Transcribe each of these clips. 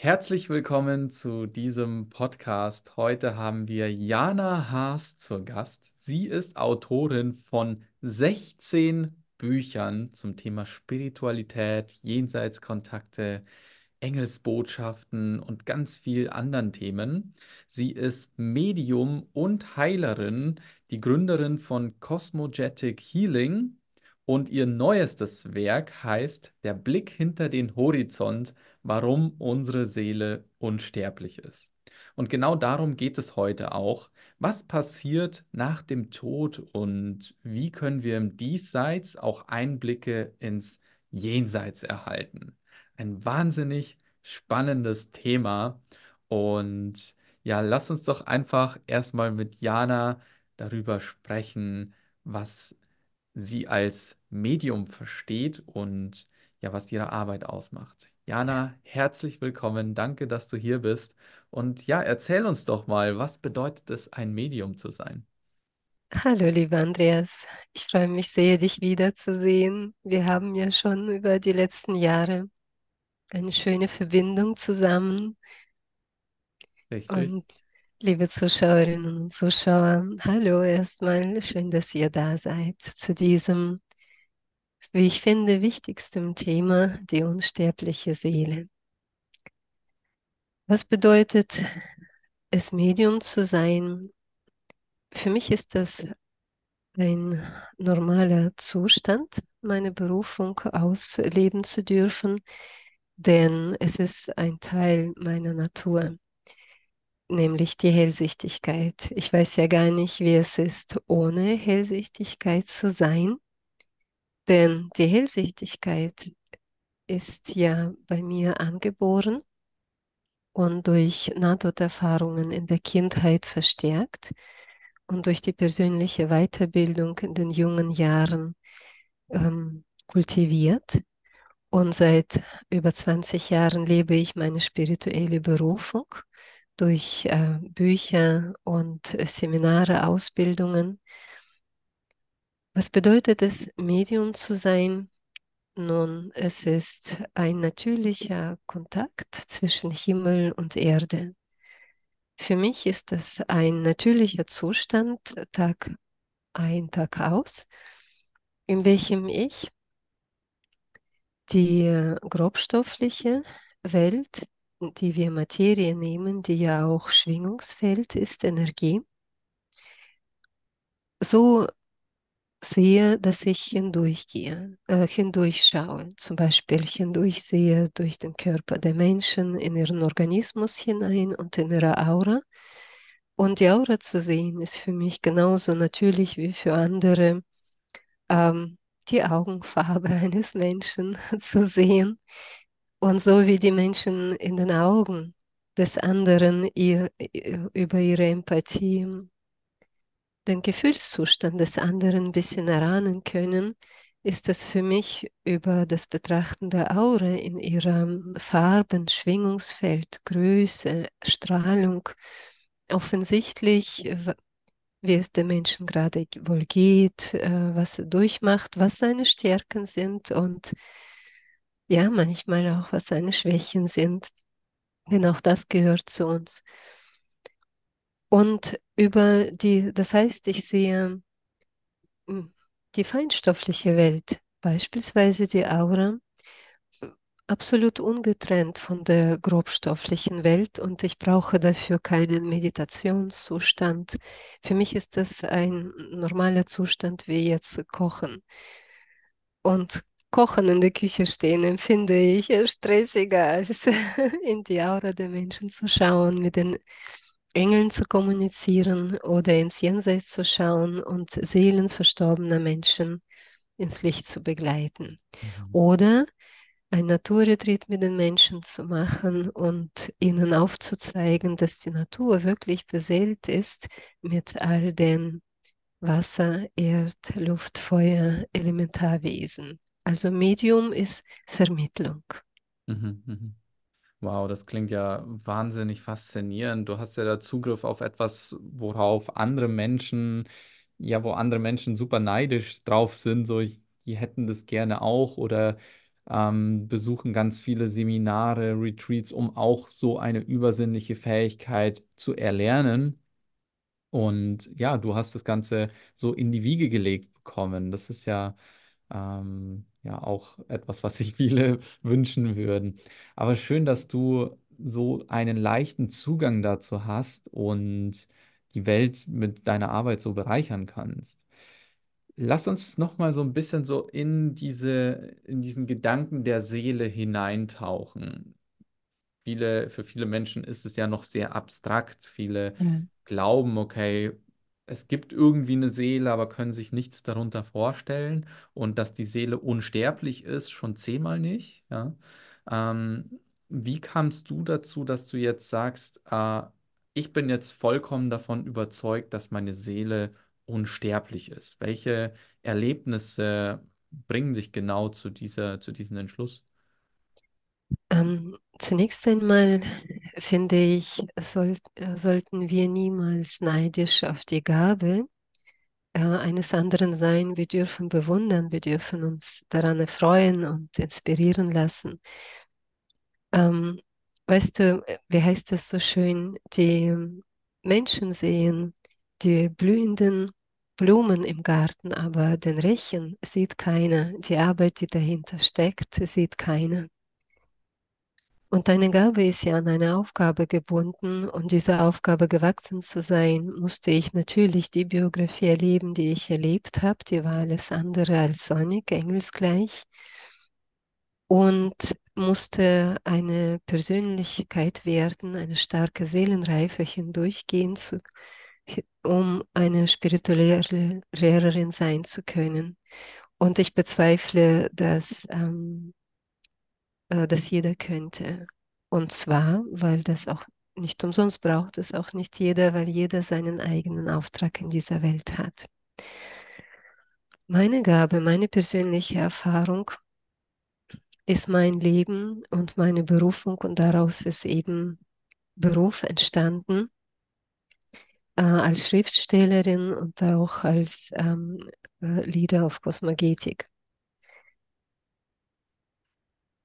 Herzlich willkommen zu diesem Podcast. Heute haben wir Jana Haas zur Gast. Sie ist Autorin von 16 Büchern zum Thema Spiritualität, Jenseitskontakte, Engelsbotschaften und ganz viel anderen Themen. Sie ist Medium und Heilerin, die Gründerin von Cosmogetic Healing und ihr neuestes Werk heißt Der Blick hinter den Horizont, warum unsere Seele unsterblich ist. Und genau darum geht es heute auch. Was passiert nach dem Tod und wie können wir im Diesseits auch Einblicke ins Jenseits erhalten? Ein wahnsinnig spannendes Thema. Und ja, lass uns doch einfach erstmal mit Jana darüber sprechen, was sie als Medium versteht und ja, was ihre Arbeit ausmacht. Jana, herzlich willkommen. Danke, dass du hier bist. Und ja, erzähl uns doch mal, was bedeutet es, ein Medium zu sein? Hallo, lieber Andreas. Ich freue mich sehr, dich wiederzusehen. Wir haben ja schon über die letzten Jahre eine schöne Verbindung zusammen. Richtig. Und liebe Zuschauerinnen und Zuschauer, hallo erstmal. Schön, dass ihr da seid zu diesem, wie ich finde, wichtigsten Thema, die unsterbliche Seele. Was bedeutet es, Medium zu sein? Für mich ist das ein normaler Zustand, meine Berufung ausleben zu dürfen, denn es ist ein Teil meiner Natur, nämlich die Hellsichtigkeit. Ich weiß ja gar nicht, wie es ist, ohne Hellsichtigkeit zu sein, denn die Hellsichtigkeit ist ja bei mir angeboren und durch Nahtoderfahrungen in der Kindheit verstärkt und durch die persönliche Weiterbildung in den jungen Jahren ähm, kultiviert. Und seit über 20 Jahren lebe ich meine spirituelle Berufung durch äh, Bücher und Seminare, Ausbildungen. Was bedeutet es, Medium zu sein? Nun, es ist ein natürlicher Kontakt zwischen Himmel und Erde. Für mich ist es ein natürlicher Zustand, Tag ein, Tag aus, in welchem ich die grobstoffliche Welt, die wir Materie nehmen, die ja auch Schwingungsfeld ist, Energie, so sehe, dass ich hindurchgehe, äh, hindurchschaue. Zum Beispiel hindurchsehe durch den Körper der Menschen in ihren Organismus hinein und in ihre Aura. Und die Aura zu sehen ist für mich genauso natürlich wie für andere ähm, die Augenfarbe eines Menschen zu sehen. Und so wie die Menschen in den Augen des anderen ihr, über ihre Empathie den Gefühlszustand des anderen ein bisschen erahnen können, ist es für mich über das Betrachten der Aura in ihrem Farben, Schwingungsfeld, Größe, Strahlung offensichtlich, wie es dem Menschen gerade wohl geht, äh, was er durchmacht, was seine Stärken sind und ja, manchmal auch, was seine Schwächen sind. Denn auch das gehört zu uns. Und über die, das heißt, ich sehe hm, die feinstoffliche Welt, beispielsweise die Aura, absolut ungetrennt von der grobstofflichen Welt und ich brauche dafür keinen Meditationszustand. Für mich ist das ein normaler Zustand wie jetzt Kochen. Und Kochen in der Küche stehen empfinde ich stressiger, als in die Aura der Menschen zu schauen, mit den Engeln zu kommunizieren oder ins Jenseits zu schauen und Seelen verstorbener Menschen ins Licht zu begleiten. Mhm. Oder ein Naturretreat mit den Menschen zu machen und ihnen aufzuzeigen, dass die Natur wirklich beseelt ist mit all den Wasser, Erd, Luft, Feuer, Elementarwesen. Also Medium ist Vermittlung. Mhm, mhm. Wow, das klingt ja wahnsinnig faszinierend. Du hast ja da Zugriff auf etwas, worauf andere Menschen, ja, wo andere Menschen super neidisch drauf sind, so ich, die hätten das gerne auch oder ähm, besuchen ganz viele Seminare, Retreats, um auch so eine übersinnliche Fähigkeit zu erlernen. Und ja, du hast das Ganze so in die Wiege gelegt bekommen. Das ist ja, ähm, ja auch etwas, was sich viele wünschen würden. Aber schön, dass du so einen leichten Zugang dazu hast und die Welt mit deiner Arbeit so bereichern kannst. Lass uns noch mal so ein bisschen so in diese, in diesen Gedanken der Seele hineintauchen. Viele, für viele Menschen ist es ja noch sehr abstrakt. Viele Ja. glauben, okay, es gibt irgendwie eine Seele, aber können sich nichts darunter vorstellen. Und dass die Seele unsterblich ist, schon zehnmal nicht. Ja? Ähm, wie kamst du dazu, dass du jetzt sagst, äh, ich bin jetzt vollkommen davon überzeugt, dass meine Seele unsterblich ist? Welche Erlebnisse bringen dich genau zu dieser, zu diesem Entschluss? Ähm, zunächst einmal finde ich, soll, äh, sollten wir niemals neidisch auf die Gabe äh, eines anderen sein. Wir dürfen bewundern, wir dürfen uns daran erfreuen und inspirieren lassen. Ähm, weißt du, äh, wie heißt das so schön? Die Menschen sehen die blühenden Blumen im Garten, aber den Rechen sieht keiner. Die Arbeit, die dahinter steckt, sieht keiner. Und deine Gabe ist ja an eine Aufgabe gebunden und dieser Aufgabe gewachsen zu sein, musste ich natürlich die Biografie erleben, die ich erlebt habe. Die war alles andere als sonnig, engelsgleich und musste eine Persönlichkeit werden, eine starke Seelenreife hindurchgehen, zu, um eine spirituelle Lehrerin sein zu können. Und ich bezweifle, dass, ähm, äh, dass jeder könnte. Und zwar, weil das auch nicht umsonst braucht es auch nicht jeder, weil jeder seinen eigenen Auftrag in dieser Welt hat. Meine Gabe, meine persönliche Erfahrung ist mein Leben und meine Berufung und daraus ist eben Beruf entstanden äh, als Schriftstellerin und auch als ähm, äh, Leader of Kosmogetik.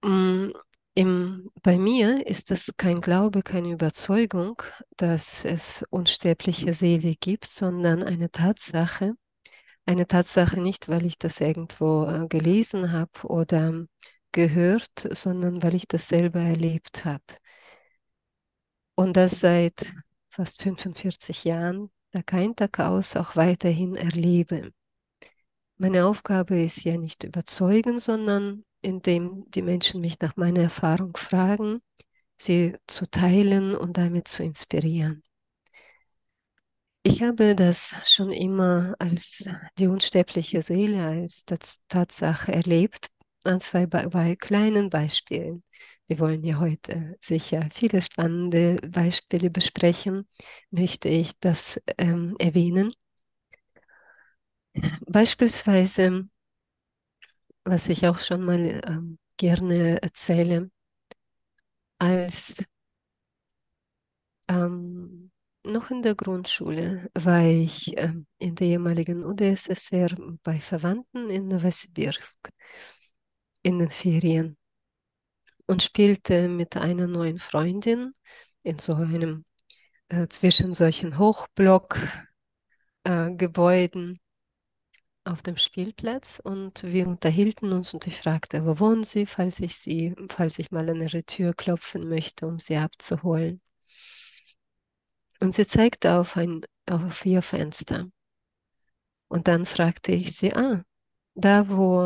Mm, im, bei mir ist es kein Glaube, keine Überzeugung, dass es unsterbliche Seele gibt, sondern eine Tatsache. Eine Tatsache nicht, weil ich das irgendwo äh, gelesen habe oder gehört, sondern weil ich das selber erlebt habe. Und das seit fast 45 Jahren, da kein Tag aus, auch weiterhin erlebe. Meine Aufgabe ist ja nicht überzeugen, sondern indem die Menschen mich nach meiner Erfahrung fragen, sie zu teilen und damit zu inspirieren. Ich habe das schon immer als die unsterbliche Seele, als Tatsache erlebt, an zwei bei kleinen Beispielen. Wir wollen ja heute sicher viele spannende Beispiele besprechen, möchte ich das ähm, erwähnen. Beispielsweise, was ich auch schon mal ähm, gerne erzähle, als ähm, noch in der Grundschule war ich ähm, in der ehemaligen UdSSR bei Verwandten in Novosibirsk in den Ferien und spielte mit einer neuen Freundin in so einem äh, zwischen solchen Hochblockgebäuden äh, auf dem Spielplatz und wir unterhielten uns und ich fragte, wo wohnen Sie, falls ich sie, falls ich mal an ihre Tür klopfen möchte, um sie abzuholen. Und sie zeigte auf ein auf ihr Fenster. Und dann fragte ich sie, ah, da wo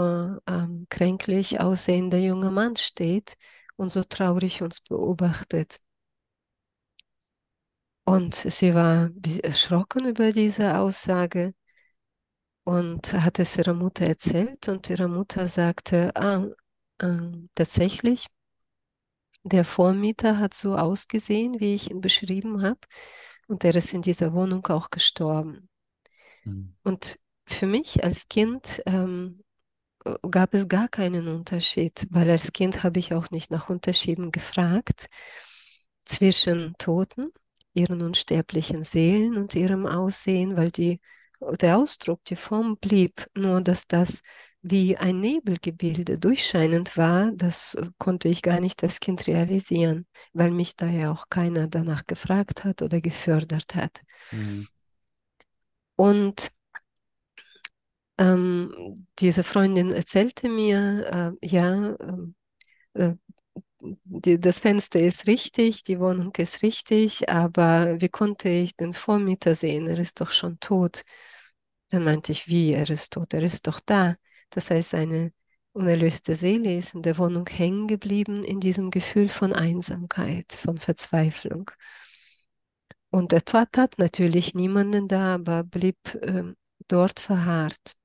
ähm, kränklich aussehender junger Mann steht und so traurig uns beobachtet. Und sie war erschrocken über diese Aussage und hat es ihrer Mutter erzählt und ihre Mutter sagte, ah, äh, tatsächlich, der Vormieter hat so ausgesehen, wie ich ihn beschrieben habe und er ist in dieser Wohnung auch gestorben. Mhm. Und für mich als Kind ähm, gab es gar keinen Unterschied, weil als Kind habe ich auch nicht nach Unterschieden gefragt zwischen Toten, ihren unsterblichen Seelen und ihrem Aussehen, weil die, der Ausdruck, die Form blieb, nur dass das wie ein Nebelgebilde durchscheinend war, das äh, konnte ich gar nicht als Kind realisieren, weil mich da ja auch keiner danach gefragt hat oder gefördert hat. Mhm. Und ähm, diese Freundin erzählte mir, äh, ja, ähm, äh, die, das Fenster ist richtig, die Wohnung ist richtig, aber wie konnte ich den Vormieter sehen? Er ist doch schon tot. Dann meinte ich, wie, er ist tot, er ist doch da. Das heißt, seine unerlöste Seele ist in der Wohnung hängen geblieben in diesem Gefühl von Einsamkeit, von Verzweiflung. Und er tat natürlich niemanden da, aber blieb äh, dort verharrt.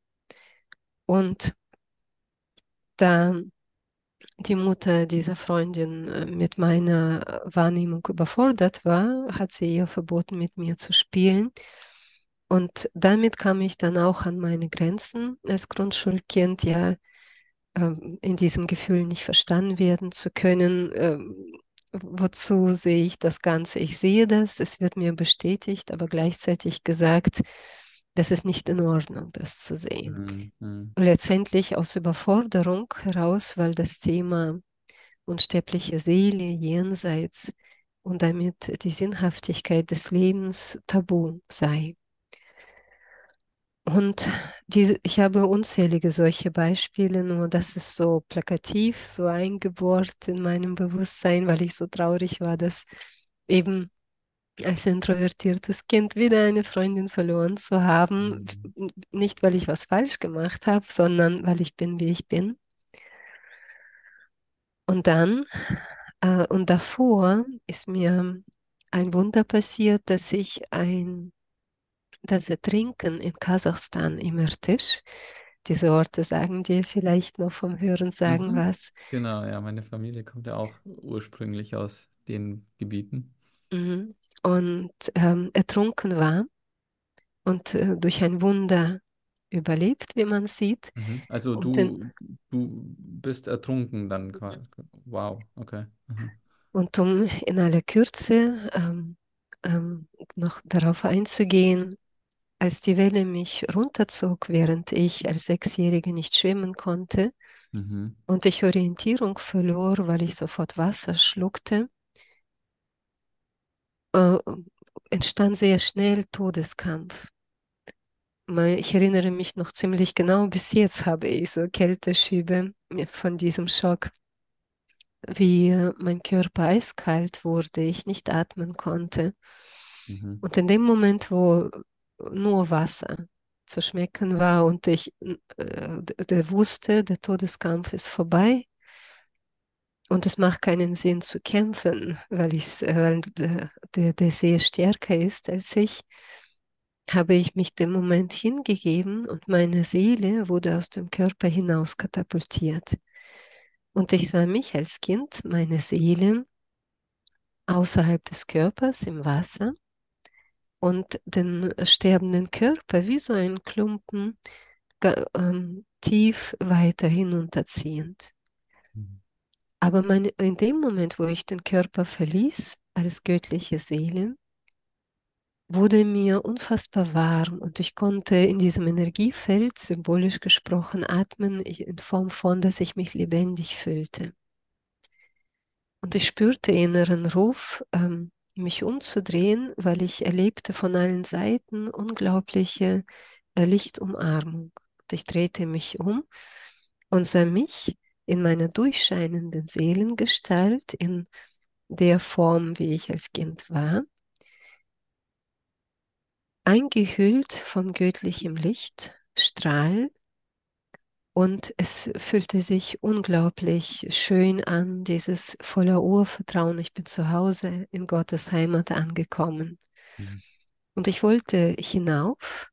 Und da die Mutter dieser Freundin äh, mit meiner Wahrnehmung überfordert war, hat sie ihr verboten, mit mir zu spielen. Und damit kam ich dann auch an meine Grenzen als Grundschulkind, ja, ähm, in diesem Gefühl nicht verstanden werden zu können. Ähm, wozu sehe ich das Ganze? Ich sehe das, es wird mir bestätigt, aber gleichzeitig gesagt, das ist nicht in Ordnung, das zu sehen. Mhm. Letztendlich aus Überforderung heraus, weil das Thema unsterbliche Seele, Jenseits und damit die Sinnhaftigkeit des Lebens tabu sei. Und die, ich habe unzählige solche Beispiele, nur das ist so plakativ, so eingebohrt in meinem Bewusstsein, weil ich so traurig war, dass eben als introvertiertes Kind wieder eine Freundin verloren zu haben. Mhm. Nicht, weil ich was falsch gemacht habe, sondern weil ich bin, wie ich bin. Und dann, äh, und davor ist mir ein Wunder passiert, dass ich ein, das Ertrinken in Kasachstan im Irtisch, diese Orte sagen dir vielleicht noch vom Hören sagen Mhm. was. Genau, ja, meine Familie kommt ja auch ursprünglich aus den Gebieten. Mhm. Und ähm, ertrunken war und äh, durch ein Wunder überlebt, wie man sieht. Mhm. Also Und, den, du, du bist ertrunken dann quasi. Wow, okay. Mhm. und um in aller Kürze ähm, ähm, noch darauf einzugehen, als die Welle mich runterzog, während ich als Sechsjährige nicht schwimmen konnte Mhm. und ich Orientierung verlor, weil ich sofort Wasser schluckte, äh, entstand sehr schnell Todeskampf. Ich erinnere mich noch ziemlich genau, bis jetzt habe ich so Kälteschübe von diesem Schock, wie mein Körper eiskalt wurde, ich nicht atmen konnte. Mhm. Und in dem Moment, wo nur Wasser zu schmecken war und ich äh, der wusste, der Todeskampf ist vorbei und es macht keinen Sinn zu kämpfen, weil, ich, weil der, der, der See stärker ist als ich, habe ich mich dem Moment hingegeben und meine Seele wurde aus dem Körper hinaus katapultiert. Und ich sah mich als Kind, meine Seele, außerhalb des Körpers im Wasser und den sterbenden Körper wie so ein Klumpen ähm, tief weiter hinunterziehend. Aber meine, in dem Moment, wo ich den Körper verließ, als göttliche Seele, wurde mir unfassbar warm und ich konnte in diesem Energiefeld, symbolisch gesprochen, atmen in Form von, dass ich mich lebendig fühlte. Und ich spürte inneren Ruf, ähm, mich umzudrehen, weil ich erlebte von allen Seiten unglaubliche äh, Lichtumarmung. Und ich drehte mich um und sah mich in meiner durchscheinenden Seelengestalt, in der Form, wie ich als Kind war, eingehüllt von göttlichem Licht, Strahl, und es fühlte sich unglaublich schön an, dieses voller Urvertrauen, ich bin zu Hause in Gottes Heimat angekommen. Mhm. Und ich wollte hinauf,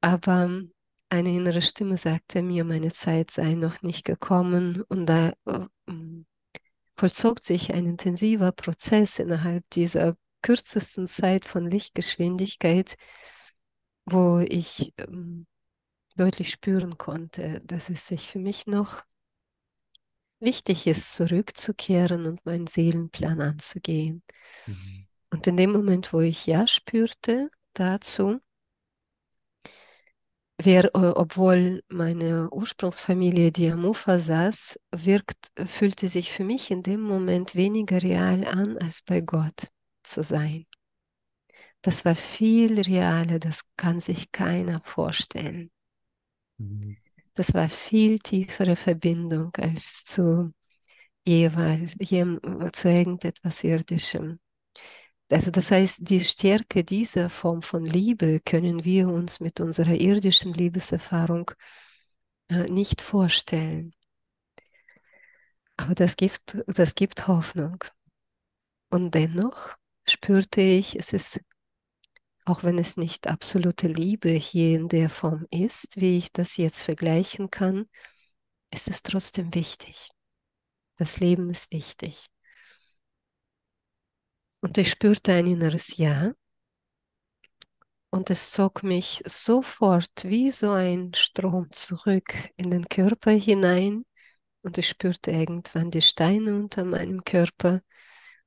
aber eine innere Stimme sagte mir, meine Zeit sei noch nicht gekommen und da äh, vollzog sich ein intensiver Prozess innerhalb dieser kürzesten Zeit von Lichtgeschwindigkeit, wo ich ähm, deutlich spüren konnte, dass es sich für mich noch wichtig ist, zurückzukehren und meinen Seelenplan anzugehen. Mhm. Und in dem Moment, wo ich Ja spürte dazu, wer, äh, obwohl meine Ursprungsfamilie, die am Ufer saß, wirkt, fühlte sich für mich in dem Moment weniger real an, als bei Gott zu sein. Das war viel realer, das kann sich keiner vorstellen. Mhm. Das war viel tiefere Verbindung als zu jeweils zu irgendetwas Irdischem. Also das heißt, die Stärke dieser Form von Liebe können wir uns mit unserer irdischen Liebeserfahrung äh, nicht vorstellen. Aber das gibt, das gibt Hoffnung. Und dennoch spürte ich, es ist, auch wenn es nicht absolute Liebe hier in der Form ist, wie ich das jetzt vergleichen kann, ist es trotzdem wichtig. Das Leben ist wichtig. Und ich spürte ein inneres Ja. Und es zog mich sofort wie so ein Strom zurück in den Körper hinein. Und ich spürte irgendwann die Steine unter meinem Körper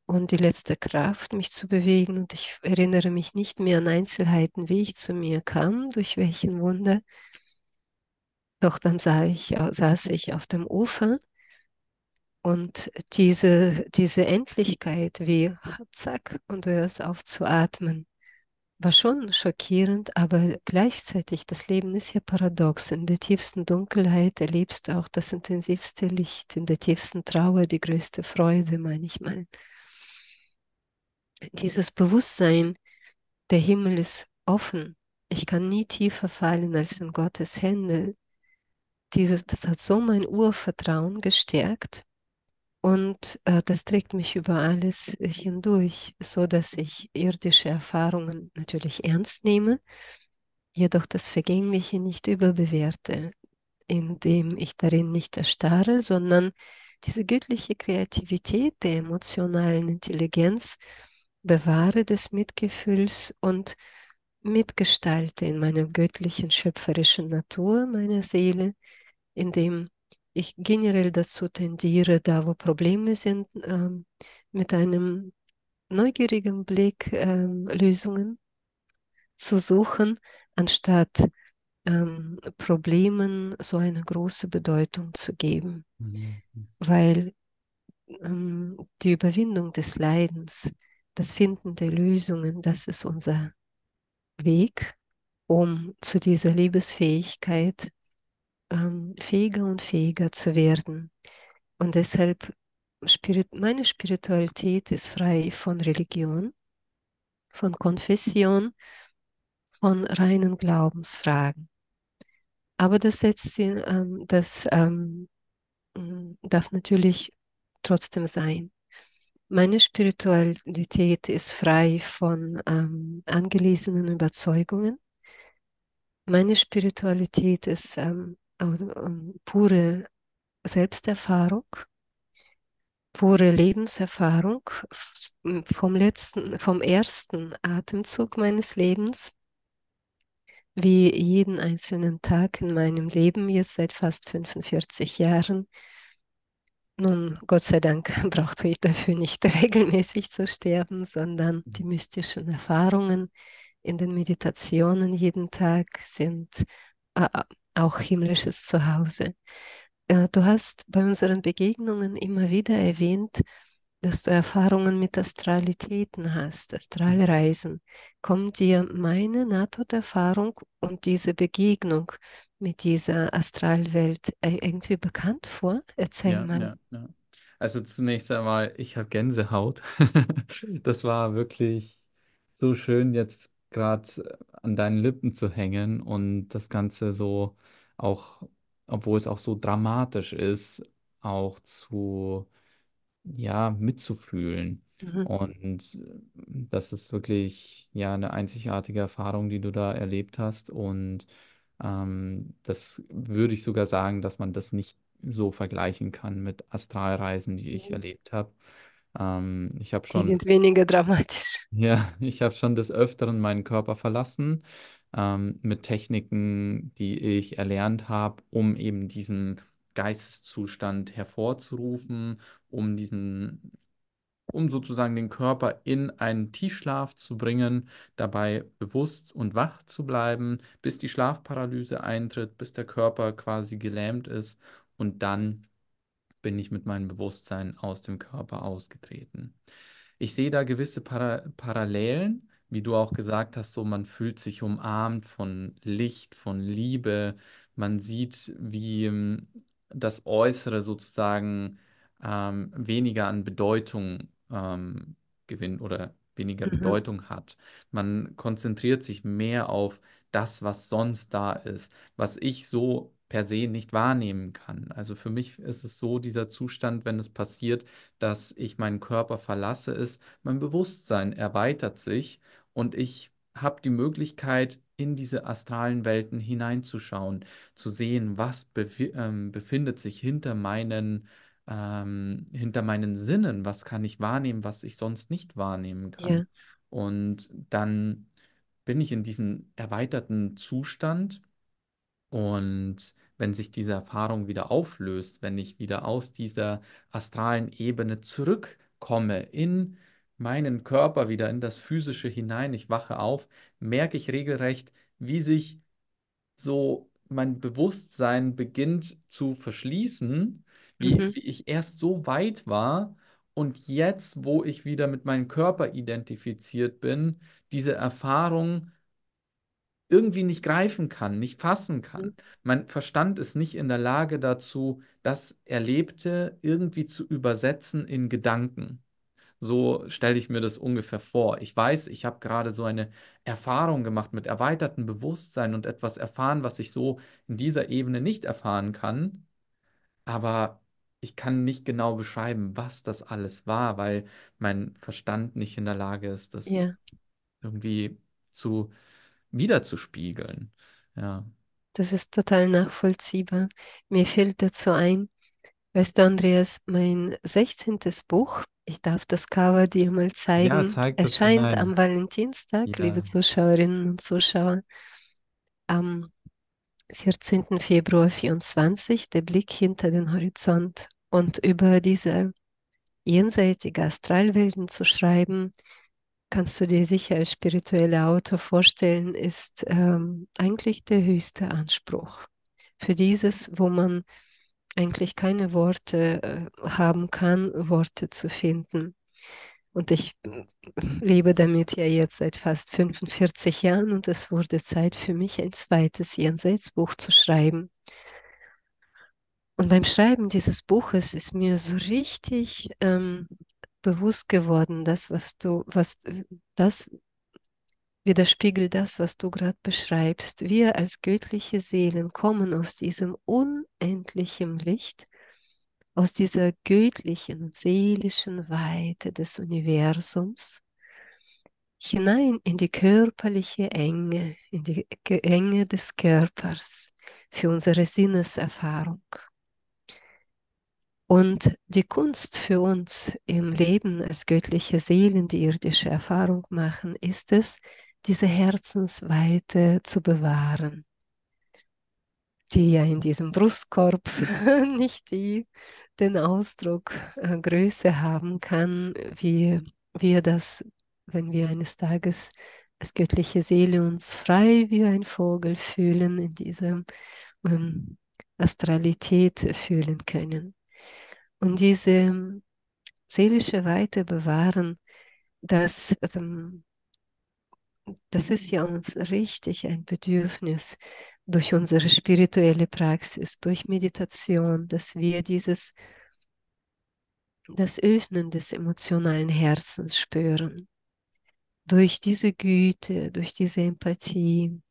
und die letzte Kraft, mich zu bewegen. Und ich erinnere mich nicht mehr an Einzelheiten, wie ich zu mir kam, durch welchen Wunder. Doch dann sah ich, saß ich auf dem Ufer und diese, diese Endlichkeit, wie zack, und du hörst auf zu atmen, war schon schockierend, aber gleichzeitig, das Leben ist ja paradox. In der tiefsten Dunkelheit erlebst du auch das intensivste Licht, in der tiefsten Trauer die größte Freude manchmal. Dieses Bewusstsein, der Himmel ist offen. Ich kann nie tiefer fallen als in Gottes Hände. Dieses, das hat so mein Urvertrauen gestärkt und äh, das trägt mich über alles hindurch, so dass ich irdische Erfahrungen natürlich ernst nehme, jedoch das Vergängliche nicht überbewerte, indem ich darin nicht erstarre, sondern diese göttliche Kreativität der emotionalen Intelligenz bewahre des Mitgefühls und mitgestalte in meiner göttlichen schöpferischen Natur meiner Seele, indem ich generell dazu tendiere, da wo Probleme sind, ähm, mit einem neugierigen Blick ähm, Lösungen zu suchen, anstatt ähm, Problemen so eine große Bedeutung zu geben. Mhm. Weil ähm, die Überwindung des Leidens, das Finden der Lösungen, das ist unser Weg, um zu dieser Liebesfähigkeit ähm, fähiger und fähiger zu werden. Und deshalb, Spirit, meine Spiritualität ist frei von Religion, von Konfession, von reinen Glaubensfragen. Aber das, setzt, ähm, das ähm, darf natürlich trotzdem sein. Meine Spiritualität ist frei von ähm, angelesenen Überzeugungen. Meine Spiritualität ist ähm, also, ähm, pure Selbsterfahrung, pure Lebenserfahrung vom letzten, vom ersten Atemzug meines Lebens, wie jeden einzelnen Tag in meinem Leben jetzt seit fast 45 Jahren. Nun, Gott sei Dank brauchte ich dafür nicht regelmäßig zu sterben, sondern die mystischen Erfahrungen in den Meditationen jeden Tag sind auch himmlisches Zuhause. Äh, du hast bei unseren Begegnungen immer wieder erwähnt, dass du Erfahrungen mit Astralitäten hast, Astralreisen. Kommt dir meine Nahtoderfahrung und diese Begegnung mit dieser Astralwelt äh, irgendwie bekannt vor? Erzähl ja, mal. Ja, ja. Also zunächst einmal, ich habe Gänsehaut. das war wirklich so schön, jetzt gerade an deinen Lippen zu hängen und das Ganze so auch, obwohl es auch so dramatisch ist, auch zu, ja, mitzufühlen. Mhm. Und das ist wirklich, ja, eine einzigartige Erfahrung, die du da erlebt hast. Und ähm, das würde ich sogar sagen, dass man das nicht so vergleichen kann mit Astralreisen, die ich erlebt habe. Ähm, ich habe Die schon sind weniger dramatisch. ja, ich habe schon des Öfteren meinen Körper verlassen, ähm, mit Techniken, die ich erlernt habe, um eben diesen Geisteszustand hervorzurufen, um diesen um sozusagen den Körper in einen Tiefschlaf zu bringen, dabei bewusst und wach zu bleiben, bis die Schlafparalyse eintritt, bis der Körper quasi gelähmt ist und dann bin ich mit meinem Bewusstsein aus dem Körper ausgetreten. Ich sehe da gewisse Para Parallelen, wie du auch gesagt hast, so man fühlt sich umarmt von Licht, von Liebe, man sieht, wie ähm, das Äußere sozusagen ähm, weniger an Bedeutung ähm, gewinnt oder weniger Mhm. Bedeutung hat. Man konzentriert sich mehr auf das, was sonst da ist, was ich so per se nicht wahrnehmen kann. Also für mich ist es so, dieser Zustand, wenn es passiert, dass ich meinen Körper verlasse, ist, mein Bewusstsein erweitert sich und ich habe die Möglichkeit, in diese astralen Welten hineinzuschauen, zu sehen, was befi ähm, befindet sich hinter meinen, ähm, hinter meinen Sinnen, was kann ich wahrnehmen, was ich sonst nicht wahrnehmen kann. Ja, Und dann bin ich in diesem erweiterten Zustand und wenn sich diese Erfahrung wieder auflöst, wenn ich wieder aus dieser astralen Ebene zurückkomme in meinen Körper wieder in das Physische hinein, ich wache auf, merke ich regelrecht, wie sich so mein Bewusstsein beginnt zu verschließen, wie, mhm. wie ich erst so weit war und jetzt, wo ich wieder mit meinem Körper identifiziert bin, diese Erfahrung irgendwie nicht greifen kann, nicht fassen Mhm. kann. Mein Verstand ist nicht in der Lage dazu, das Erlebte irgendwie zu übersetzen in Gedanken. So stelle ich mir das ungefähr vor. Ich weiß, ich habe gerade so eine Erfahrung gemacht mit erweitertem Bewusstsein und etwas erfahren, was ich so in dieser Ebene nicht erfahren kann, aber ich kann nicht genau beschreiben, was das alles war, weil mein Verstand nicht in der Lage ist, Ja, das irgendwie zu wiederzuspiegeln. Ja. das ist total nachvollziehbar. Mir fällt dazu ein, weißt du, Andreas, mein sechzehntes Buch, ich darf das Cover dir mal Ja, zeigen, zeig das erscheint am Valentinstag, liebe Ja. Zuschauerinnen und Zuschauer, am 14. Februar 24, der Blick hinter den Horizont. Und über diese jenseitige Astralwelten zu schreiben, kannst du dir sicher als spiritueller Autor vorstellen, ist ähm, eigentlich der höchste Anspruch. Für dieses, wo man eigentlich keine Worte äh, haben kann, Worte zu finden. Und ich äh, lebe damit ja jetzt seit fast 45 Jahren und es wurde Zeit für mich, ein zweites Jenseitsbuch zu schreiben. Und beim Schreiben dieses Buches ist mir so richtig ähm, bewusst geworden, das, was du, was das widerspiegelt das, was du gerade beschreibst. Wir als göttliche Seelen kommen aus diesem unendlichen Licht, aus dieser göttlichen seelischen Weite des Universums hinein in die körperliche Enge, in die Enge des Körpers für unsere Sinneserfahrung. Und die Kunst für uns im Leben als göttliche Seelen, die irdische Erfahrung machen, ist es, diese Herzensweite zu bewahren, die ja in diesem Brustkorb nicht die, den Ausdruck äh, Größe haben kann, wie wir das, wenn wir eines Tages als göttliche Seele uns frei wie ein Vogel fühlen, in dieser ähm, Astralität fühlen können. Und diese seelische Weite bewahren, das, ähm, das ist ja uns richtig ein Bedürfnis durch unsere spirituelle Praxis, durch Meditation, dass wir dieses, das Öffnen des emotionalen Herzens spüren. Durch diese Güte, durch diese Empathie,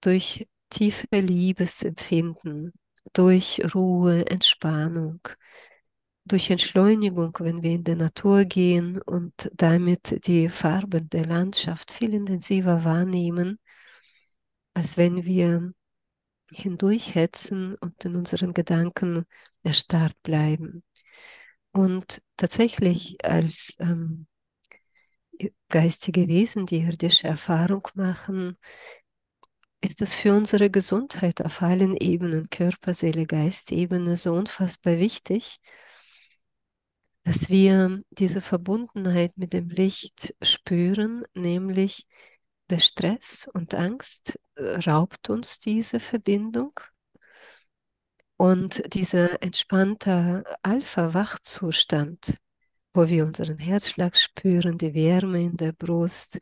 durch tiefe Liebesempfinden, durch Ruhe, Entspannung, durch Entschleunigung, wenn wir in die Natur gehen und damit die Farben der Landschaft viel intensiver wahrnehmen, als wenn wir hindurchhetzen und in unseren Gedanken erstarrt bleiben. Und tatsächlich als ähm, geistige Wesen, die irdische Erfahrung machen, ist es für unsere Gesundheit auf allen Ebenen, Körper, Seele, Geistebene, so unfassbar wichtig, dass wir diese Verbundenheit mit dem Licht spüren, nämlich der Stress und Angst äh, raubt uns diese Verbindung. Und dieser entspannte Alpha-Wachzustand, wo wir unseren Herzschlag spüren, die Wärme in der Brust,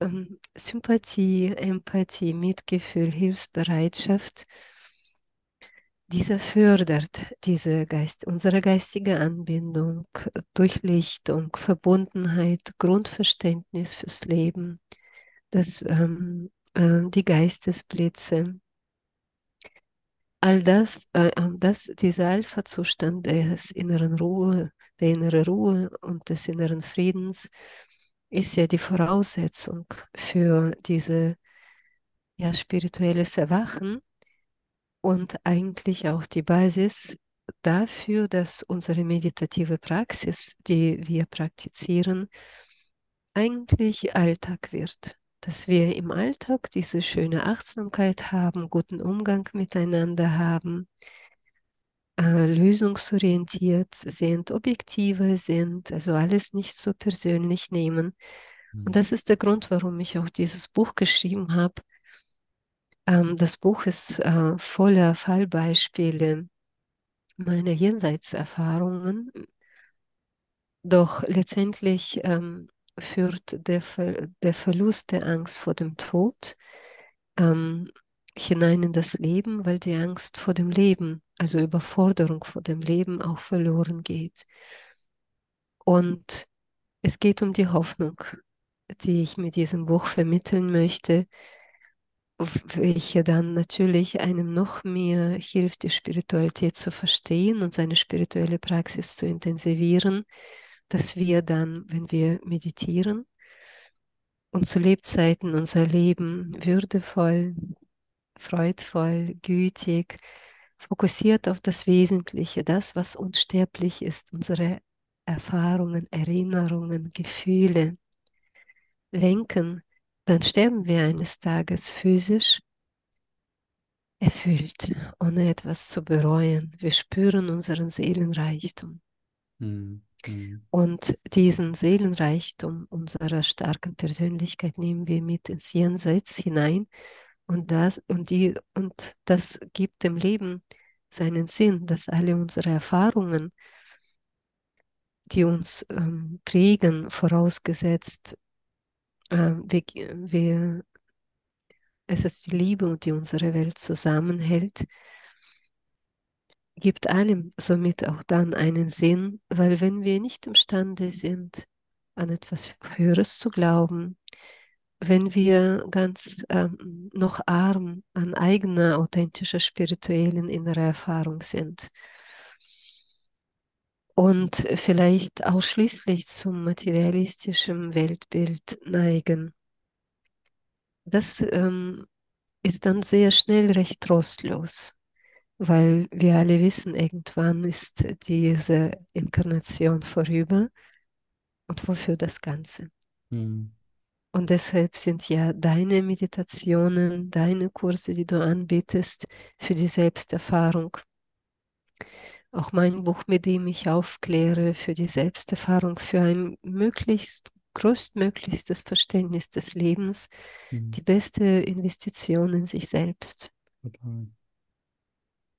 ähm, Sympathie, Empathie, Mitgefühl, Hilfsbereitschaft, dieser fördert diese Geist, unsere geistige Anbindung, Durchlichtung, Verbundenheit, Grundverständnis fürs Leben, das, ähm, äh, die Geistesblitze. All das, äh, ähm, das dieser Alpha-Zustand des inneren Ruhe, der innere Ruhe und des inneren Friedens ist ja die Voraussetzung für diese ja, spirituelles Erwachen und eigentlich auch die Basis dafür, dass unsere meditative Praxis, die wir praktizieren, eigentlich Alltag wird. Dass wir im Alltag diese schöne Achtsamkeit haben, guten Umgang miteinander haben, äh, lösungsorientiert sind, objektiver sind, also alles nicht so persönlich nehmen. Und das ist der Grund, warum ich auch dieses Buch geschrieben habe, ähm, das Buch ist äh, voller Fallbeispiele meiner Jenseitserfahrungen, doch letztendlich ähm, führt der, Ver der Verlust der Angst vor dem Tod ähm, hinein in das Leben, weil die Angst vor dem Leben, also Überforderung vor dem Leben auch verloren geht. Und es geht um die Hoffnung, die ich mit diesem Buch vermitteln möchte, welche dann natürlich einem noch mehr hilft, die Spiritualität zu verstehen und seine spirituelle Praxis zu intensivieren, dass wir dann, wenn wir meditieren und zu Lebzeiten unser Leben würdevoll, freudvoll, gütig, fokussiert auf das Wesentliche, das, was unsterblich ist, unsere Erfahrungen, Erinnerungen, Gefühle lenken, dann sterben wir eines Tages physisch erfüllt, ohne etwas zu bereuen. Wir spüren unseren Seelenreichtum. Mhm. Und diesen Seelenreichtum unserer starken Persönlichkeit nehmen wir mit ins Jenseits hinein und das, und die, und das gibt dem Leben seinen Sinn, dass alle unsere Erfahrungen, die uns ähm, prägen, vorausgesetzt wir, wir, es ist die Liebe, die unsere Welt zusammenhält, gibt allem somit auch dann einen Sinn, weil wenn wir nicht imstande sind, an etwas Höheres zu glauben, wenn wir ganz ähm, noch arm an eigener authentischer spirituellen innerer Erfahrung sind und vielleicht ausschließlich zum materialistischen Weltbild neigen. Das ähm, ist dann sehr schnell recht trostlos, weil wir alle wissen, irgendwann ist diese Inkarnation vorüber und wofür das Ganze. Mhm. Und deshalb sind ja deine Meditationen, deine Kurse, die du anbietest, für die Selbsterfahrung auch mein Buch, mit dem ich aufkläre für die Selbsterfahrung, für ein möglichst größtmöglichstes Verständnis des Lebens, mhm. die beste Investition in sich selbst. Total.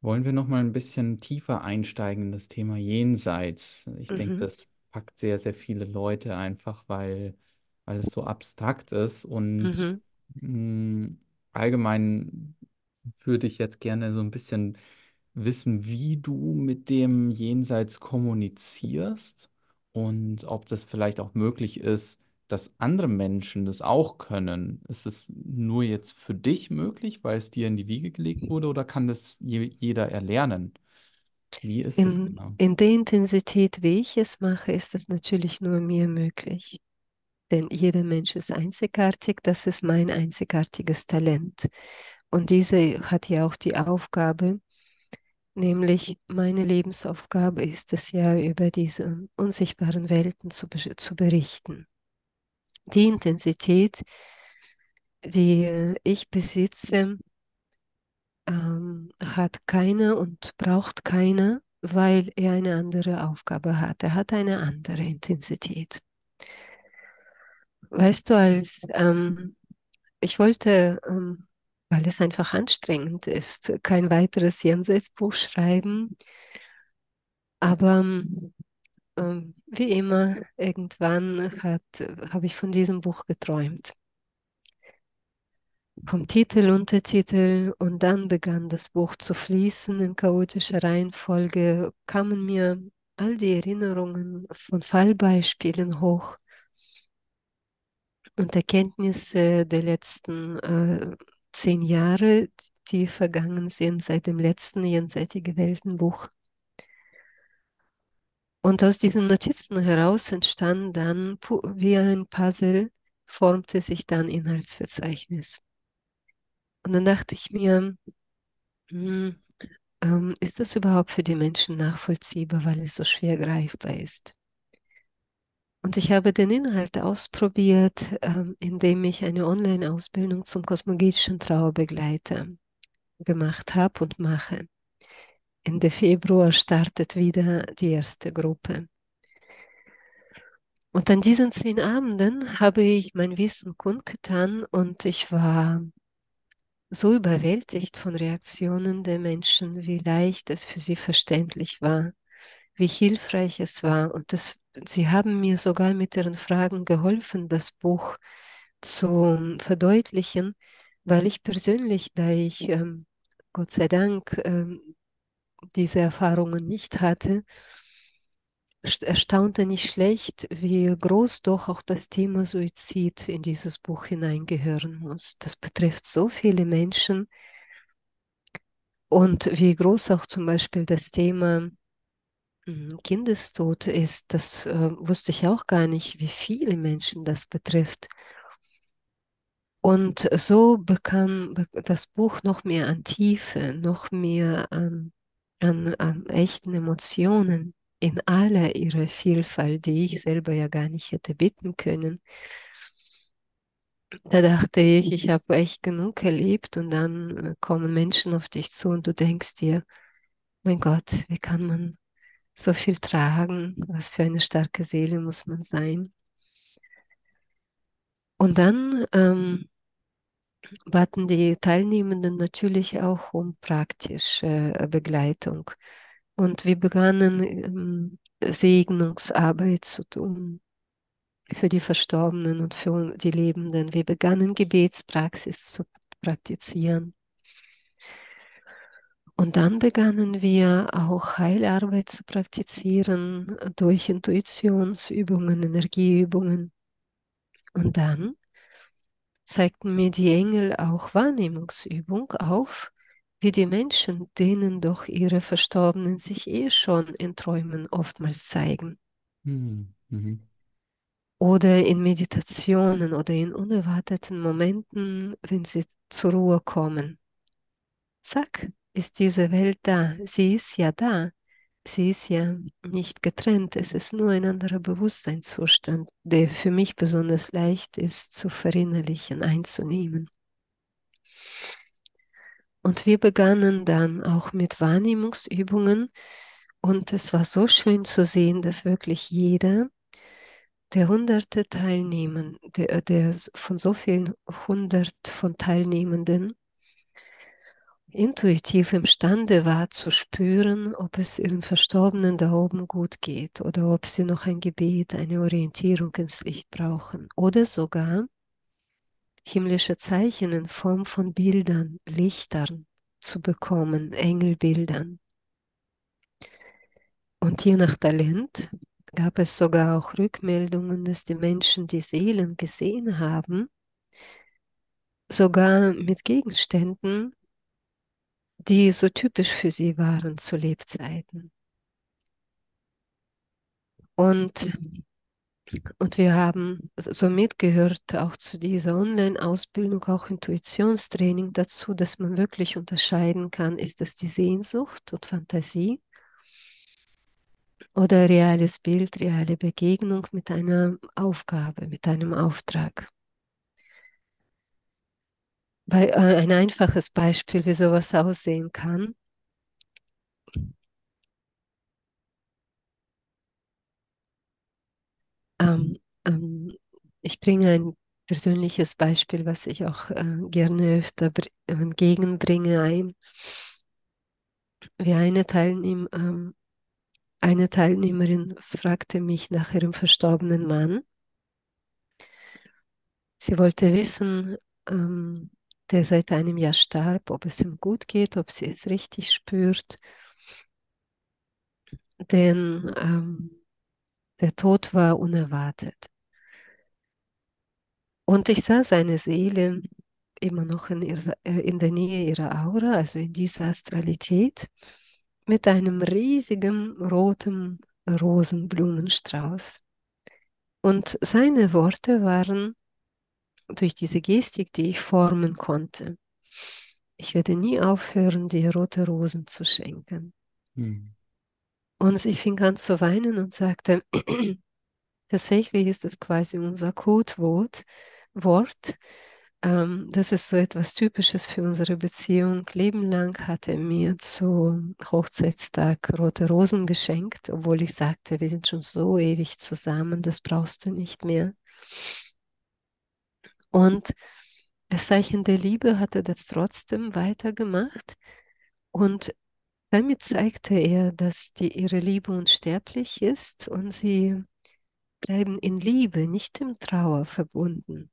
Wollen wir noch mal ein bisschen tiefer einsteigen in das Thema Jenseits? Ich mhm. denke, das packt sehr, sehr viele Leute einfach, weil, weil es so abstrakt ist und mhm. mh, mm, allgemein würde ich jetzt gerne so ein bisschen wissen, wie du mit dem Jenseits kommunizierst und ob das vielleicht auch möglich ist, dass andere Menschen das auch können. Ist es nur jetzt für dich möglich, weil es dir in die Wiege gelegt wurde, oder kann das je, jeder erlernen? Wie ist in, das genau? In der Intensität, wie ich es mache, ist es natürlich nur mir möglich. Denn jeder Mensch ist einzigartig, das ist mein einzigartiges Talent. Und diese hat ja auch die Aufgabe, Nämlich meine Lebensaufgabe ist es ja, über diese unsichtbaren Welten zu, zu berichten. Die Intensität, die ich besitze, ähm, hat keine und braucht keine, weil er eine andere Aufgabe hat. Er hat eine andere Intensität. Weißt du, als ähm, ich wollte, ähm, weil es einfach anstrengend ist, kein weiteres Jenseitsbuch schreiben, aber ähm, wie immer, irgendwann habe ich von diesem Buch geträumt. Vom Titel, Untertitel und dann begann das Buch zu fließen in chaotischer Reihenfolge, kamen mir all die Erinnerungen von Fallbeispielen hoch und Erkenntnisse der letzten äh, zehn Jahre, die vergangen sind seit dem letzten jenseitige Weltenbuch. Und aus diesen Notizen heraus entstand dann wie ein Puzzle, formte sich dann Inhaltsverzeichnis. Und dann dachte ich mir, hm, ähm, ist das überhaupt für die Menschen nachvollziehbar, weil es so schwer greifbar ist? Und ich habe den Inhalt ausprobiert, ähm, indem ich eine Online-Ausbildung zum kosmogetischen Trauerbegleiter gemacht habe und mache. Ende Februar startet wieder die erste Gruppe. Und an diesen zehn Abenden habe ich mein Wissen kundgetan und ich war so überwältigt von Reaktionen der Menschen, wie leicht es für sie verständlich war, wie hilfreich es war. Und das, sie haben mir sogar mit ihren Fragen geholfen, das Buch zu verdeutlichen, weil ich persönlich, da ich ähm, Gott sei Dank ähm, diese Erfahrungen nicht hatte, erstaunte nicht schlecht, wie groß doch auch das Thema Suizid in dieses Buch hineingehören muss. Das betrifft so viele Menschen und wie groß auch zum Beispiel das Thema Kindestod ist, das äh, wusste ich auch gar nicht, wie viele Menschen das betrifft. Und so bekam das Buch noch mehr an Tiefe, noch mehr an, an, an echten Emotionen in aller ihrer Vielfalt, die ich selber ja gar nicht hätte bitten können. Da dachte ich, ich habe echt genug erlebt und dann äh, kommen Menschen auf dich zu und du denkst dir, mein Gott, wie kann man so viel tragen, was für eine starke Seele muss man sein. Und dann ähm, baten die Teilnehmenden natürlich auch um praktische äh, Begleitung. Und wir begannen ähm, Segnungsarbeit zu tun für die Verstorbenen und für die Lebenden. Wir begannen Gebetspraxis zu praktizieren. Und dann begannen wir auch Heilarbeit zu praktizieren durch Intuitionsübungen, Energieübungen. Und dann zeigten mir die Engel auch Wahrnehmungsübung auf, wie die Menschen, denen doch ihre Verstorbenen sich eh schon in Träumen oftmals zeigen. Mhm. Mhm. Oder in Meditationen oder in unerwarteten Momenten, wenn sie zur Ruhe kommen. Zack, ist diese Welt da. Sie ist ja da. Sie ist ja nicht getrennt. Es ist nur ein anderer Bewusstseinszustand, der für mich besonders leicht ist zu verinnerlichen, einzunehmen. Und wir begannen dann auch mit Wahrnehmungsübungen. Und es war so schön zu sehen, dass wirklich jeder der hunderte Teilnehmer, der, der von so vielen hundert von Teilnehmenden intuitiv imstande war zu spüren, ob es ihren Verstorbenen da oben gut geht oder ob sie noch ein Gebet, eine Orientierung ins Licht brauchen oder sogar himmlische Zeichen in Form von Bildern, Lichtern zu bekommen, Engelbildern. Und je nach Talent gab es sogar auch Rückmeldungen, dass die Menschen die Seelen gesehen haben, sogar mit Gegenständen, die so typisch für sie waren zu Lebzeiten. Und, und wir haben somit gehört auch zu dieser Online-Ausbildung auch Intuitionstraining dazu, dass man wirklich unterscheiden kann, ist es die Sehnsucht und Fantasie oder reales Bild, reale Begegnung mit einer Aufgabe, mit einem Auftrag. Äh, ein einfaches Beispiel, wie sowas aussehen kann. Ähm, ähm, ich bringe ein persönliches Beispiel, was ich auch äh, gerne öfter entgegenbringe, ähm, ein. Wie eine, Teilnehm ähm, eine Teilnehmerin fragte mich nach ihrem verstorbenen Mann. Sie wollte wissen, ähm, der seit einem Jahr starb, ob es ihm gut geht, ob sie es richtig spürt. Denn ähm, der Tod war unerwartet. Und ich sah seine Seele immer noch in, ihrer, äh, in der Nähe ihrer Aura, also in dieser Astralität, mit einem riesigen roten Rosenblumenstrauß. Und seine Worte waren durch diese Gestik, die ich formen konnte. Ich werde nie aufhören, dir rote Rosen zu schenken. Hm. Und sie fing an zu weinen und sagte, tatsächlich ist das quasi unser Codewort, Wort. Ähm, das ist so etwas Typisches für unsere Beziehung. Leben lang hat er mir zu Hochzeitstag rote Rosen geschenkt, obwohl ich sagte, wir sind schon so ewig zusammen, das brauchst du nicht mehr. Und als Zeichen der Liebe hat er das trotzdem weitergemacht. Und damit zeigte er, dass die, ihre Liebe unsterblich ist und sie bleiben in Liebe, nicht in Trauer verbunden.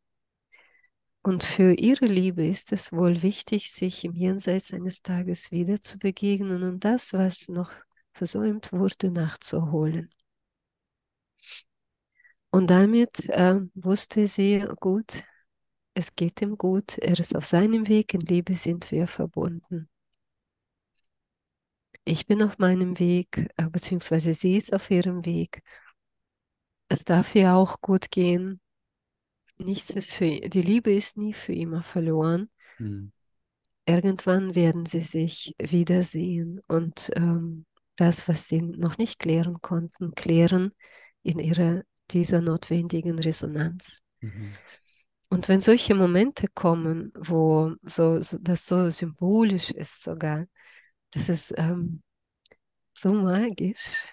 Und für ihre Liebe ist es wohl wichtig, sich im Jenseits eines Tages wieder zu begegnen und das, was noch versäumt wurde, nachzuholen. Und damit äh, wusste sie, gut, es geht ihm gut, er ist auf seinem Weg, in Liebe sind wir verbunden. Ich bin auf meinem Weg, äh, beziehungsweise sie ist auf ihrem Weg. Es darf ihr auch gut gehen. Nichts ist für die Liebe ist nie für immer verloren. Hm. Irgendwann werden sie sich wiedersehen und ähm, das, was sie noch nicht klären konnten, klären in ihrer dieser notwendigen Resonanz. Mhm. Und wenn solche Momente kommen, wo so, so das so symbolisch ist sogar, das ist ähm, so magisch,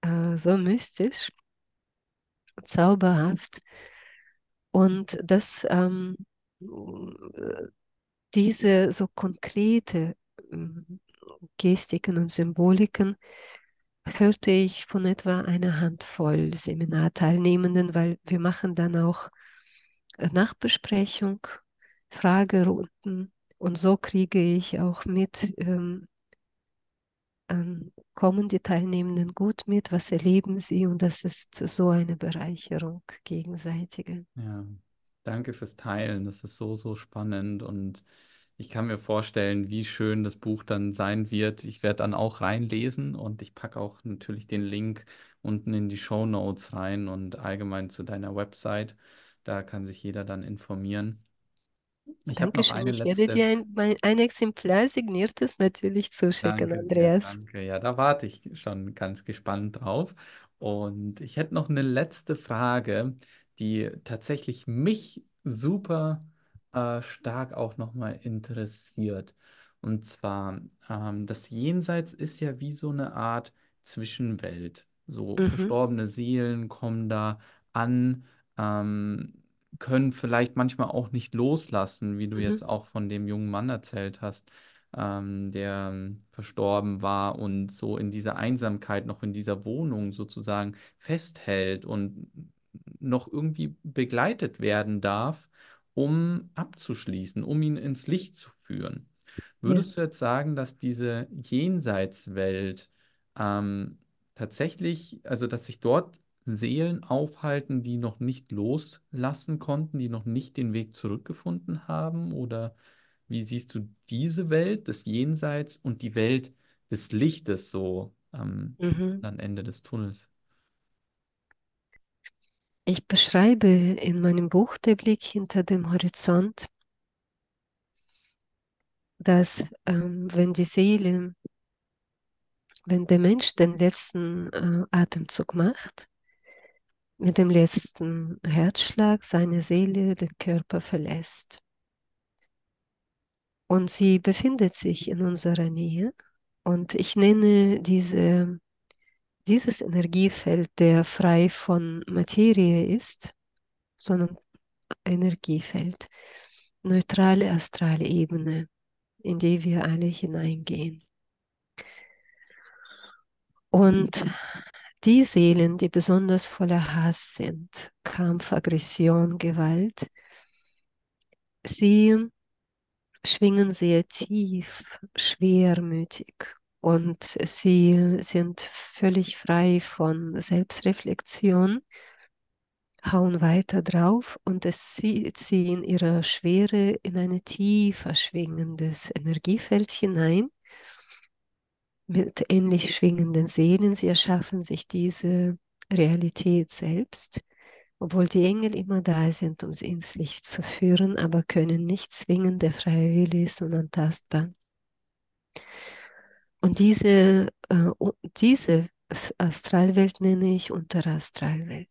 äh, so mystisch, zauberhaft. Und das, ähm, diese so konkrete ähm, Gestiken und Symboliken hörte ich von etwa einer Handvoll Seminarteilnehmenden, weil wir machen dann auch Nachbesprechung, Fragerunden und so kriege ich auch mit, ähm, ähm, kommen die Teilnehmenden gut mit, was erleben sie und das ist so eine Bereicherung gegenseitige. Ja, danke fürs Teilen. Das ist so, so spannend und ich kann mir vorstellen, wie schön das Buch dann sein wird. Ich werde dann auch reinlesen und ich packe auch natürlich den Link unten in die Show Notes rein und allgemein zu deiner Website. Da kann sich jeder dann informieren. Ich habe noch eine Ich werde letzte dir ein, mein, ein Exemplar signiertes natürlich zuschicken, Danke sehr, Andreas. danke. Ja, da warte ich schon ganz gespannt drauf. Und ich hätte noch eine letzte Frage, die tatsächlich mich super äh, stark auch nochmal interessiert. Und zwar, ähm, das Jenseits ist ja wie so eine Art Zwischenwelt. So Mhm, verstorbene Seelen kommen da an, ähm, können vielleicht manchmal auch nicht loslassen, wie du mhm, jetzt auch von dem jungen Mann erzählt hast ähm, der ähm, verstorben war und so in dieser Einsamkeit noch in dieser Wohnung sozusagen festhält und noch irgendwie begleitet werden darf, um abzuschließen, um ihn ins Licht zu führen. ja. Würdest du jetzt sagen, dass diese Jenseitswelt ähm, tatsächlich, also dass sich dort Seelen aufhalten, die noch nicht loslassen konnten, die noch nicht den Weg zurückgefunden haben? Oder wie siehst du diese Welt des Jenseits und die Welt des Lichtes so ähm, Mhm. am Ende des Tunnels? Ich beschreibe in meinem Buch Der Blick hinter dem Horizont, dass ähm, wenn die Seele, wenn der Mensch den letzten äh, Atemzug macht, mit dem letzten Herzschlag seine Seele den Körper verlässt. Und sie befindet sich in unserer Nähe. Und ich nenne diese, dieses Energiefeld, der frei von Materie ist, sondern Energiefeld, neutrale astrale Ebene, in die wir alle hineingehen. Und die Seelen, die besonders voller Hass sind, Kampf, Aggression, Gewalt, sie schwingen sehr tief, schwermütig und sie sind völlig frei von Selbstreflexion, hauen weiter drauf und es ziehen ihre Schwere in ein tiefer schwingendes Energiefeld hinein mit ähnlich schwingenden Seelen. Sie erschaffen sich diese Realität selbst, obwohl die Engel immer da sind, um sie ins Licht zu führen, aber können nicht zwingen, der freie Wille ist unantastbar. Und diese, äh, diese Astralwelt nenne ich Unterastralwelt,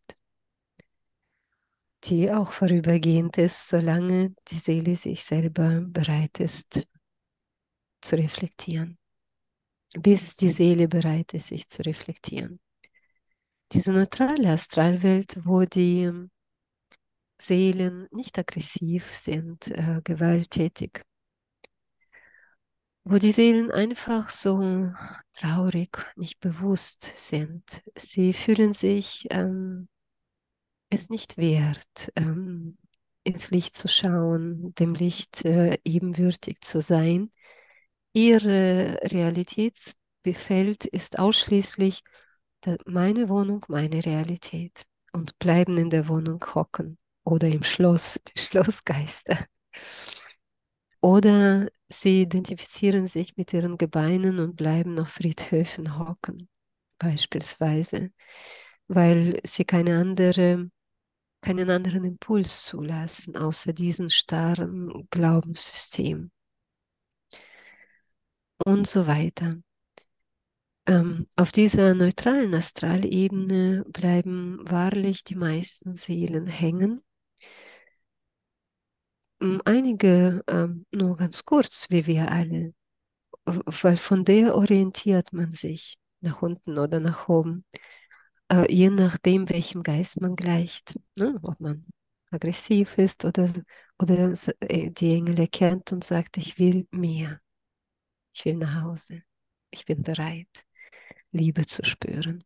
die auch vorübergehend ist, solange die Seele sich selber bereit ist zu reflektieren, bis die Seele bereit ist, sich zu reflektieren. Diese neutrale Astralwelt, wo die Seelen nicht aggressiv sind, äh, gewalttätig, wo die Seelen einfach so traurig, nicht bewusst sind. Sie fühlen sich ähm, es nicht wert, ähm, ins Licht zu schauen, dem Licht äh, ebenbürtig zu sein. Ihre Realitätsbefeld ist ausschließlich meine Wohnung, meine Realität und bleiben in der Wohnung hocken oder im Schloss, die Schlossgeister. Oder sie identifizieren sich mit ihren Gebeinen und bleiben auf Friedhöfen hocken, beispielsweise, weil sie keine andere, keinen anderen Impuls zulassen, außer diesem starren Glaubenssystem. Und so weiter. Ähm, auf dieser neutralen Astralebene bleiben wahrlich die meisten Seelen hängen hm, einige ähm, nur ganz kurz, wie wir alle, weil von der orientiert man sich nach unten oder nach oben, äh, je nachdem, welchem Geist man gleicht, ne? ob man aggressiv ist oder, oder äh, die Engel erkennt und sagt, ich will mehr, ich will nach Hause, ich bin bereit, Liebe zu spüren.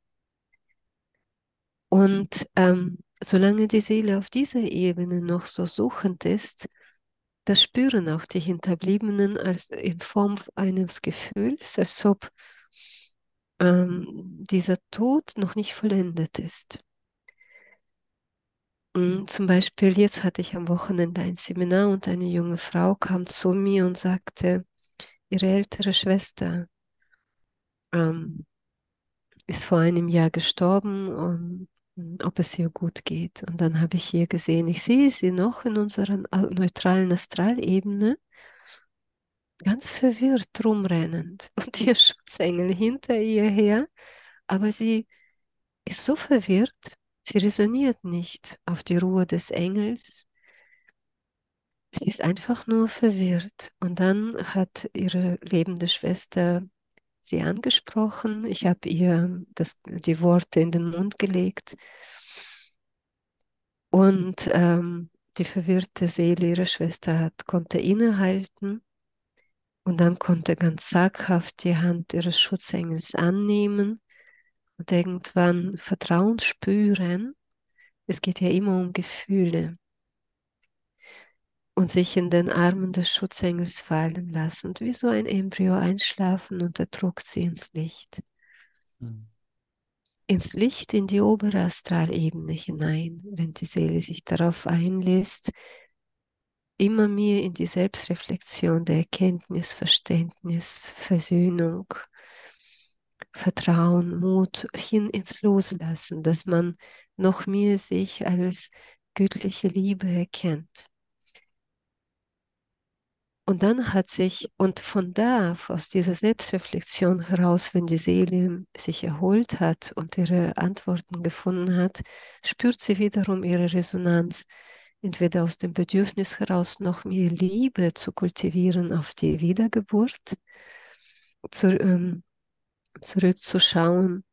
Und ähm, solange die Seele auf dieser Ebene noch so suchend ist, das spüren auch die Hinterbliebenen als in Form eines Gefühls, als ob ähm, dieser Tod noch nicht vollendet ist. Und zum Beispiel, jetzt hatte ich am Wochenende ein Seminar und eine junge Frau kam zu mir und sagte, ihre ältere Schwester ähm, ist vor einem Jahr gestorben und ob es ihr gut geht. Und dann habe ich hier gesehen, ich sehe sie noch in unserer neutralen Astralebene ganz verwirrt rumrennend und ihr Schutzengel hinter ihr her, aber sie ist so verwirrt, sie resoniert nicht auf die Ruhe des Engels. Sie ist einfach nur verwirrt. Und dann hat ihre lebende Schwester sie angesprochen. Ich habe ihr das, die Worte in den Mund gelegt. Und ähm, die verwirrte Seele ihrer Schwester hat, konnte innehalten und dann konnte ganz zaghaft die Hand ihres Schutzengels annehmen und irgendwann Vertrauen spüren. Es geht ja immer um Gefühle und sich in den Armen des Schutzengels fallen lassen und wie so ein Embryo einschlafen und er druckt sie ins Licht. Mhm. Ins Licht, in die obere Astralebene hinein, wenn die Seele sich darauf einlässt, immer mehr in die Selbstreflexion der Erkenntnis, Verständnis, Versöhnung, Vertrauen, Mut hin ins Loslassen, dass man noch mehr sich als göttliche Liebe erkennt. Und dann hat sich, und von da, aus dieser Selbstreflexion heraus, wenn die Seele sich erholt hat und ihre Antworten gefunden hat, spürt sie wiederum ihre Resonanz, entweder aus dem Bedürfnis heraus, noch mehr Liebe zu kultivieren auf die Wiedergeburt, zu, ähm, zurückzuschauen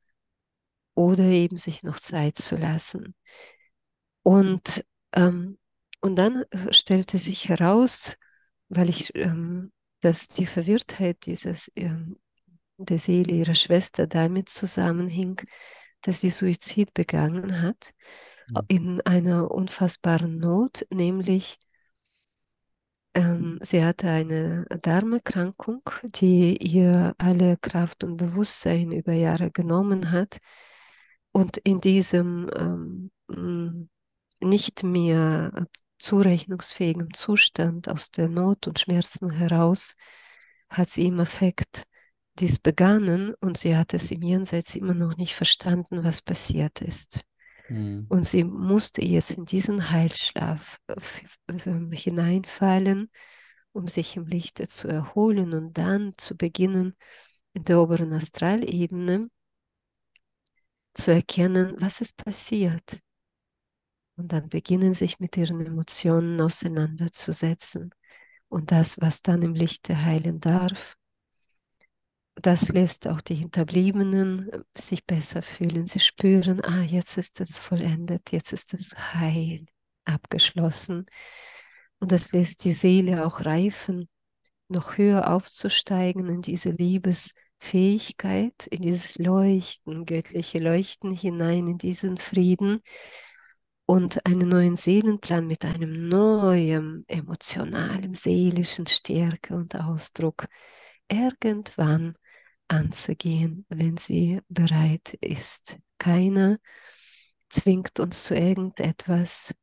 oder eben sich noch Zeit zu lassen. Und, ähm, und dann äh, stellte sich heraus, weil ich, ähm, dass die Verwirrtheit dieses, ähm, der Seele ihrer Schwester damit zusammenhing, dass sie Suizid begangen hat, Mhm. in einer unfassbaren Not, nämlich ähm, sie hatte eine Darmerkrankung, die ihr alle Kraft und Bewusstsein über Jahre genommen hat. Und in diesem ähm, nicht mehr zurechnungsfähigen Zustand aus der Not und Schmerzen heraus hat sie im Affekt dies begangen und sie hat es im Jenseits immer noch nicht verstanden, was passiert ist. Mhm. Und sie musste jetzt in diesen Heilschlaf äh, hineinfallen, um sich im Lichte zu erholen und dann zu beginnen, in der oberen Astralebene zu erkennen, was ist passiert. Und dann beginnen sich mit ihren Emotionen auseinanderzusetzen. Und das, was dann im Lichte heilen darf, das lässt auch die Hinterbliebenen äh, sich besser fühlen. Sie spüren, ah, jetzt ist es vollendet, jetzt ist es heil, abgeschlossen. Und das lässt die Seele auch reifen, noch höher aufzusteigen in diese Liebesfähigkeit, in dieses Leuchten, göttliche Leuchten hinein, in diesen Frieden und einen neuen Seelenplan mit einem neuen emotionalen, seelischen Stärke und Ausdruck irgendwann anzugehen, wenn sie bereit ist. Keiner zwingt uns zu irgendetwas.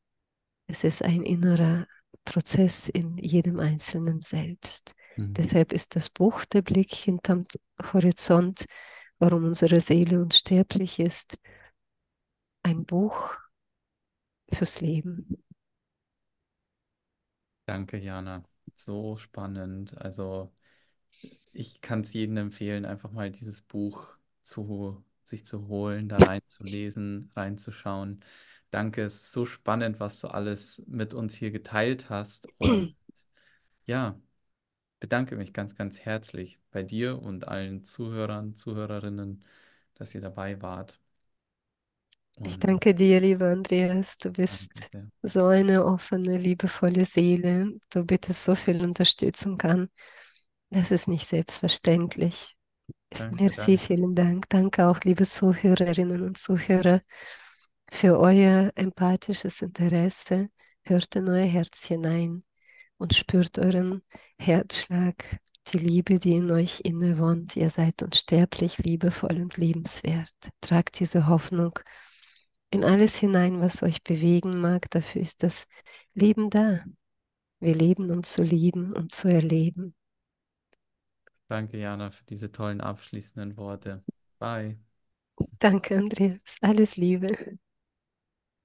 Es ist ein innerer Prozess in jedem Einzelnen selbst. Mhm. Deshalb ist das Buch der Blick hinterm Horizont, warum unsere Seele unsterblich ist, ein Buch fürs Leben. Danke, Jana. So spannend. Also ich kann es jedem empfehlen, einfach mal dieses Buch zu sich zu holen, da reinzulesen, reinzuschauen. Danke, es ist so spannend, was du alles mit uns hier geteilt hast. Und ja, bedanke mich ganz, ganz herzlich bei dir und allen Zuhörern, Zuhörerinnen, dass ihr dabei wart. Ich Und danke dir, lieber Andreas. Du bist so eine offene, liebevolle Seele. Du bittest so viel Unterstützung an. Das ist nicht selbstverständlich. Danke, Merci, danke. vielen Dank. Danke auch, liebe Zuhörerinnen und Zuhörer, für euer empathisches Interesse. Hört in euer Herz hinein und spürt euren Herzschlag, die Liebe, die in euch innewohnt. Ihr seid unsterblich, liebevoll und liebenswert. Tragt diese Hoffnung in alles hinein, was euch bewegen mag. Dafür ist das Leben da. Wir leben, um zu lieben und zu erleben. Danke, Jana, für diese tollen abschließenden Worte. Bye. Danke, Andreas. Alles Liebe.